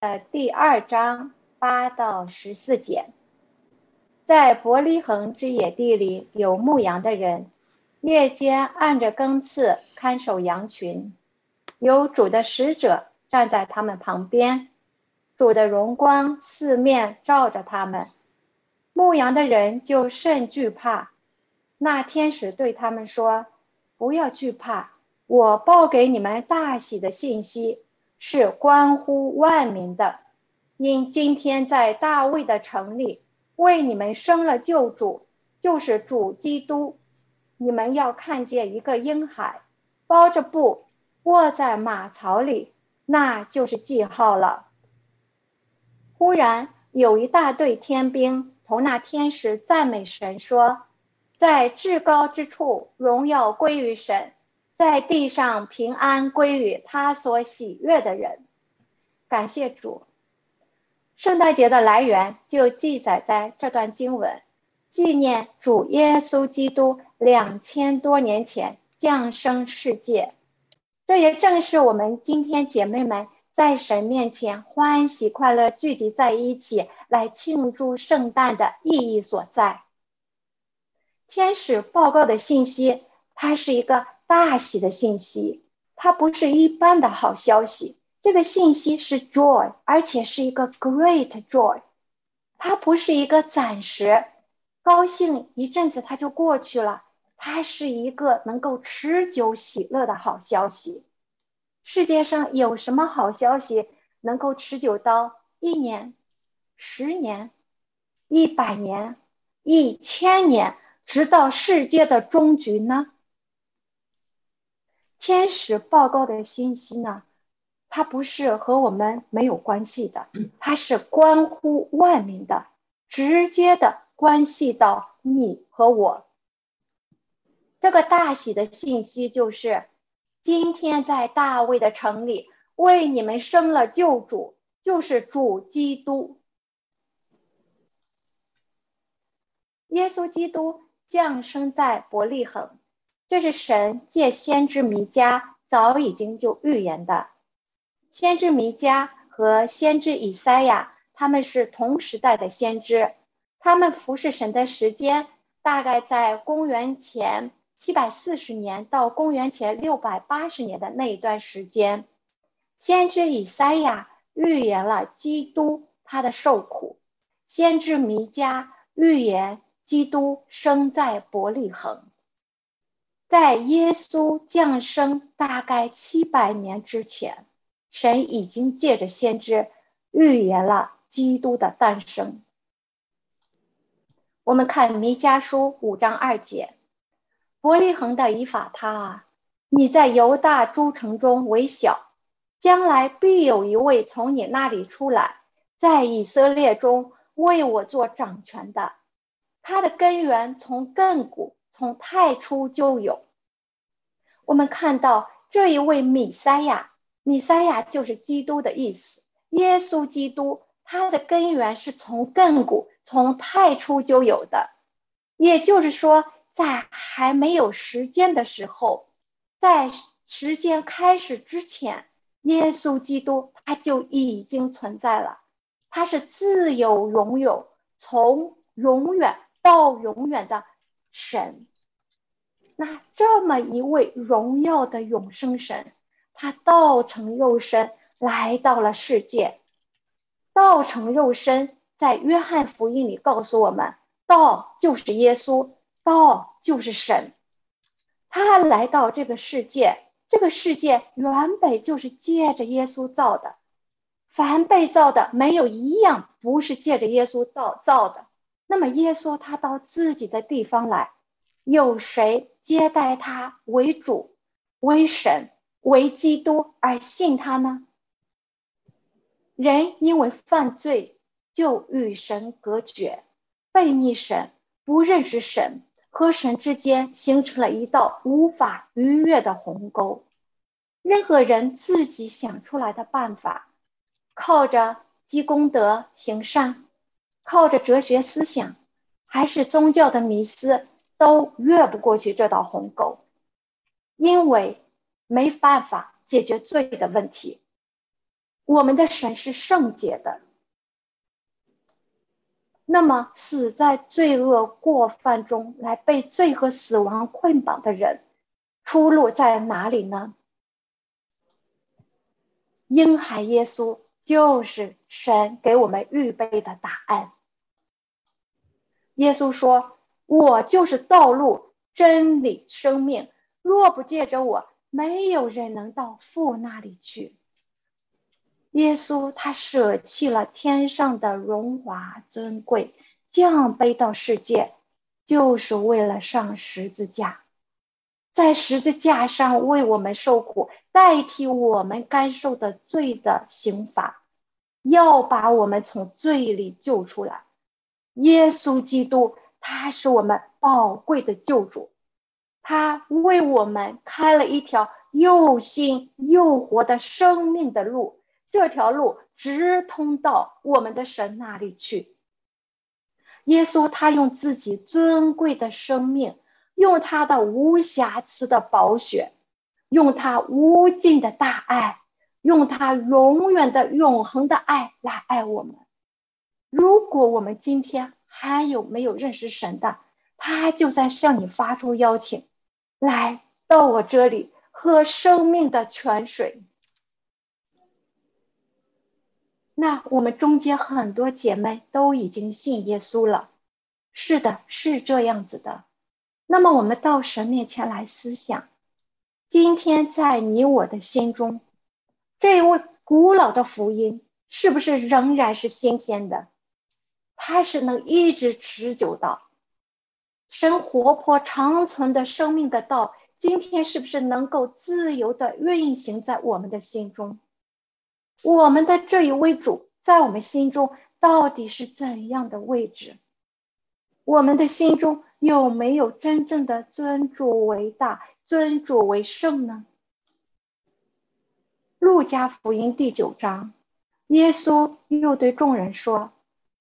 的第二章八到十四节，在伯利恒之野地里有牧羊的人，夜间按着更次看守羊群，有主的使者站在他们旁边，主的荣光四面照着他们，牧羊的人就甚惧怕。那天使对他们说：“不要惧怕，我报给你们大喜的信息。”是关乎万民的，因今天在大卫的城里为你们生了救主，就是主基督。你们要看见一个婴孩，包着布卧在马槽里，那就是记号了。忽然有一大队天兵同那天使赞美神说：“在至高之处，荣耀归于神。”在地上平安归于他所喜悦的人，感谢主。圣诞节的来源就记载在这段经文，纪念主耶稣基督两千多年前降生世界。这也正是我们今天姐妹们在神面前欢喜快乐聚集在一起来庆祝圣诞的意义所在。天使报告的信息，它是一个。大喜的信息，它不是一般的好消息。这个信息是 joy，而且是一个 great joy。它不是一个暂时高兴一阵子，它就过去了。它是一个能够持久喜乐的好消息。世界上有什么好消息能够持久到一年、十年、一百年、一千年，直到世界的终局呢？天使报告的信息呢？它不是和我们没有关系的，它是关乎万民的，直接的关系到你和我。这个大喜的信息就是：今天在大卫的城里为你们生了救主，就是主基督。耶稣基督降生在伯利恒。这是神借先知弥迦早已经就预言的。先知弥迦和先知以赛亚，他们是同时代的先知，他们服侍神的时间大概在公元前七百四十年到公元前六百八十年的那一段时间。先知以赛亚预言了基督他的受苦，先知弥迦预言基督生在伯利恒。在耶稣降生大概七百年之前，神已经借着先知预言了基督的诞生。我们看弥迦书五章二节：“伯利恒的以法他啊，你在犹大诸城中为小，将来必有一位从你那里出来，在以色列中为我做掌权的。他的根源从亘古。”从太初就有，我们看到这一位米赛亚，米赛亚就是基督的意思。耶稣基督，他的根源是从亘古、从太初就有的。也就是说，在还没有时间的时候，在时间开始之前，耶稣基督他就已经存在了。他是自有永有，从永远到永远的。神，那这么一位荣耀的永生神，他道成肉身来到了世界。道成肉身，在约翰福音里告诉我们，道就是耶稣，道就是神。他来到这个世界，这个世界原本就是借着耶稣造的，凡被造的没有一样不是借着耶稣造造的。那么耶稣他到自己的地方来，有谁接待他为主、为神、为基督而信他呢？人因为犯罪就与神隔绝，背逆神，不认识神，和神之间形成了一道无法逾越的鸿沟。任何人自己想出来的办法，靠着积功德行善。靠着哲学思想，还是宗教的迷思，都越不过去这道鸿沟，因为没办法解决罪的问题。我们的神是圣洁的。那么，死在罪恶过犯中，来被罪和死亡捆绑的人，出路在哪里呢？婴孩耶稣就是神给我们预备的答案。耶稣说：“我就是道路、真理、生命，若不借着我，没有人能到父那里去。”耶稣他舍弃了天上的荣华尊贵，降卑到世界，就是为了上十字架，在十字架上为我们受苦，代替我们该受的罪的刑罚，要把我们从罪里救出来。耶稣基督，他是我们宝贵的救主，他为我们开了一条又新又活的生命的路。这条路直通到我们的神那里去。耶稣他用自己尊贵的生命，用他的无瑕疵的宝血，用他无尽的大爱，用他永远的永恒的爱来爱我们。如果我们今天还有没有认识神的，他就在向你发出邀请，来到我这里喝生命的泉水。那我们中间很多姐妹都已经信耶稣了，是的，是这样子的。那么我们到神面前来思想，今天在你我的心中，这位古老的福音是不是仍然是新鲜的？它是能一直持久的。神活泼长存的生命的道，今天是不是能够自由的运行在我们的心中？我们的这一位主在我们心中到底是怎样的位置？我们的心中有没有真正的尊主为大、尊主为圣呢？路加福音第九章，耶稣又对众人说：“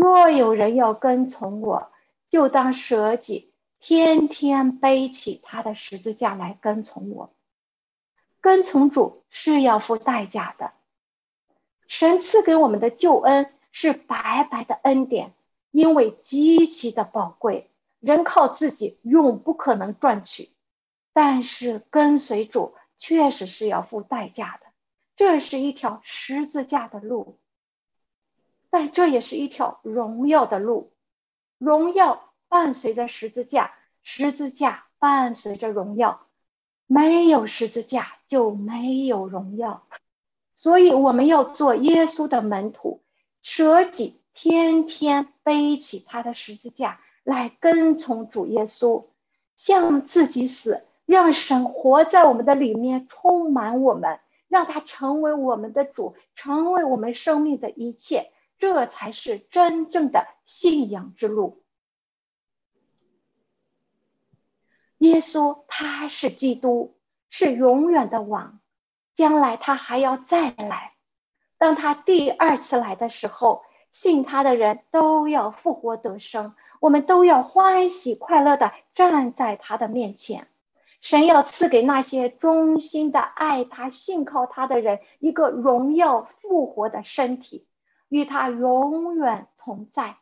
若有人要跟从我，就当舍己，天天背起他的十字架来跟从我。跟从主是要付代价的。”神赐给我们的救恩是白白的恩典，因为极其的宝贵，人靠自己永不可能赚取。但是跟随主确实是要付代价的，这是一条十字架的路，但这也是一条荣耀的路。荣耀伴随着十字架，十字架伴随着荣耀，没有十字架就没有荣耀。所以我们要做耶稣的门徒，舍己，天天背起他的十字架来跟从主耶稣，向自己死，让神活在我们的里面，充满我们，让他成为我们的主，成为我们生命的一切，这才是真正的信仰之路。耶稣他是基督，是永远的王。将来他还要再来，当他第二次来的时候，信他的人都要复活得生，我们都要欢喜快乐的站在他的面前。神要赐给那些忠心的爱他、信靠他的人一个荣耀复活的身体，与他永远同在。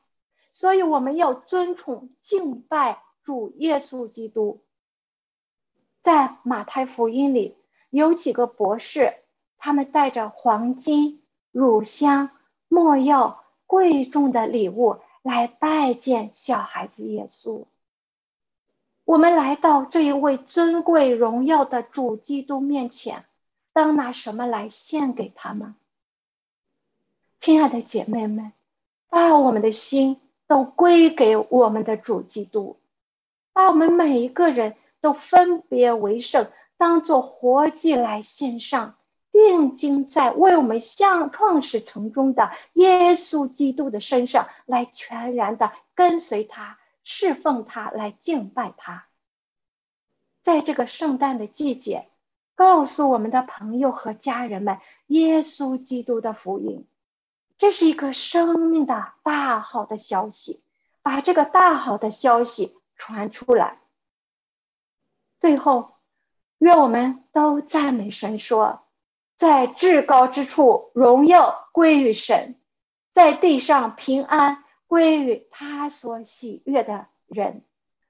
所以我们要尊崇敬拜主耶稣基督。在马太福音里。有几个博士，他们带着黄金、乳香、墨药、贵重的礼物来拜见小孩子耶稣。我们来到这一位尊贵荣耀的主基督面前，当拿什么来献给他们？亲爱的姐妹们，把我们的心都归给我们的主基督，把我们每一个人都分别为圣。当做活祭来献上，定睛在为我们向创始成终的耶稣基督的身上，来全然的跟随他，侍奉他，来敬拜他。在这个圣诞的季节，告诉我们的朋友和家人们耶稣基督的福音，这是一个生命的大好的消息，把这个大好的消息传出来。最后。愿我们都赞美神，说：“在至高之处荣耀归于神，在地上平安归于他所喜悦的人。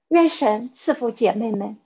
愿神赐福姐妹们。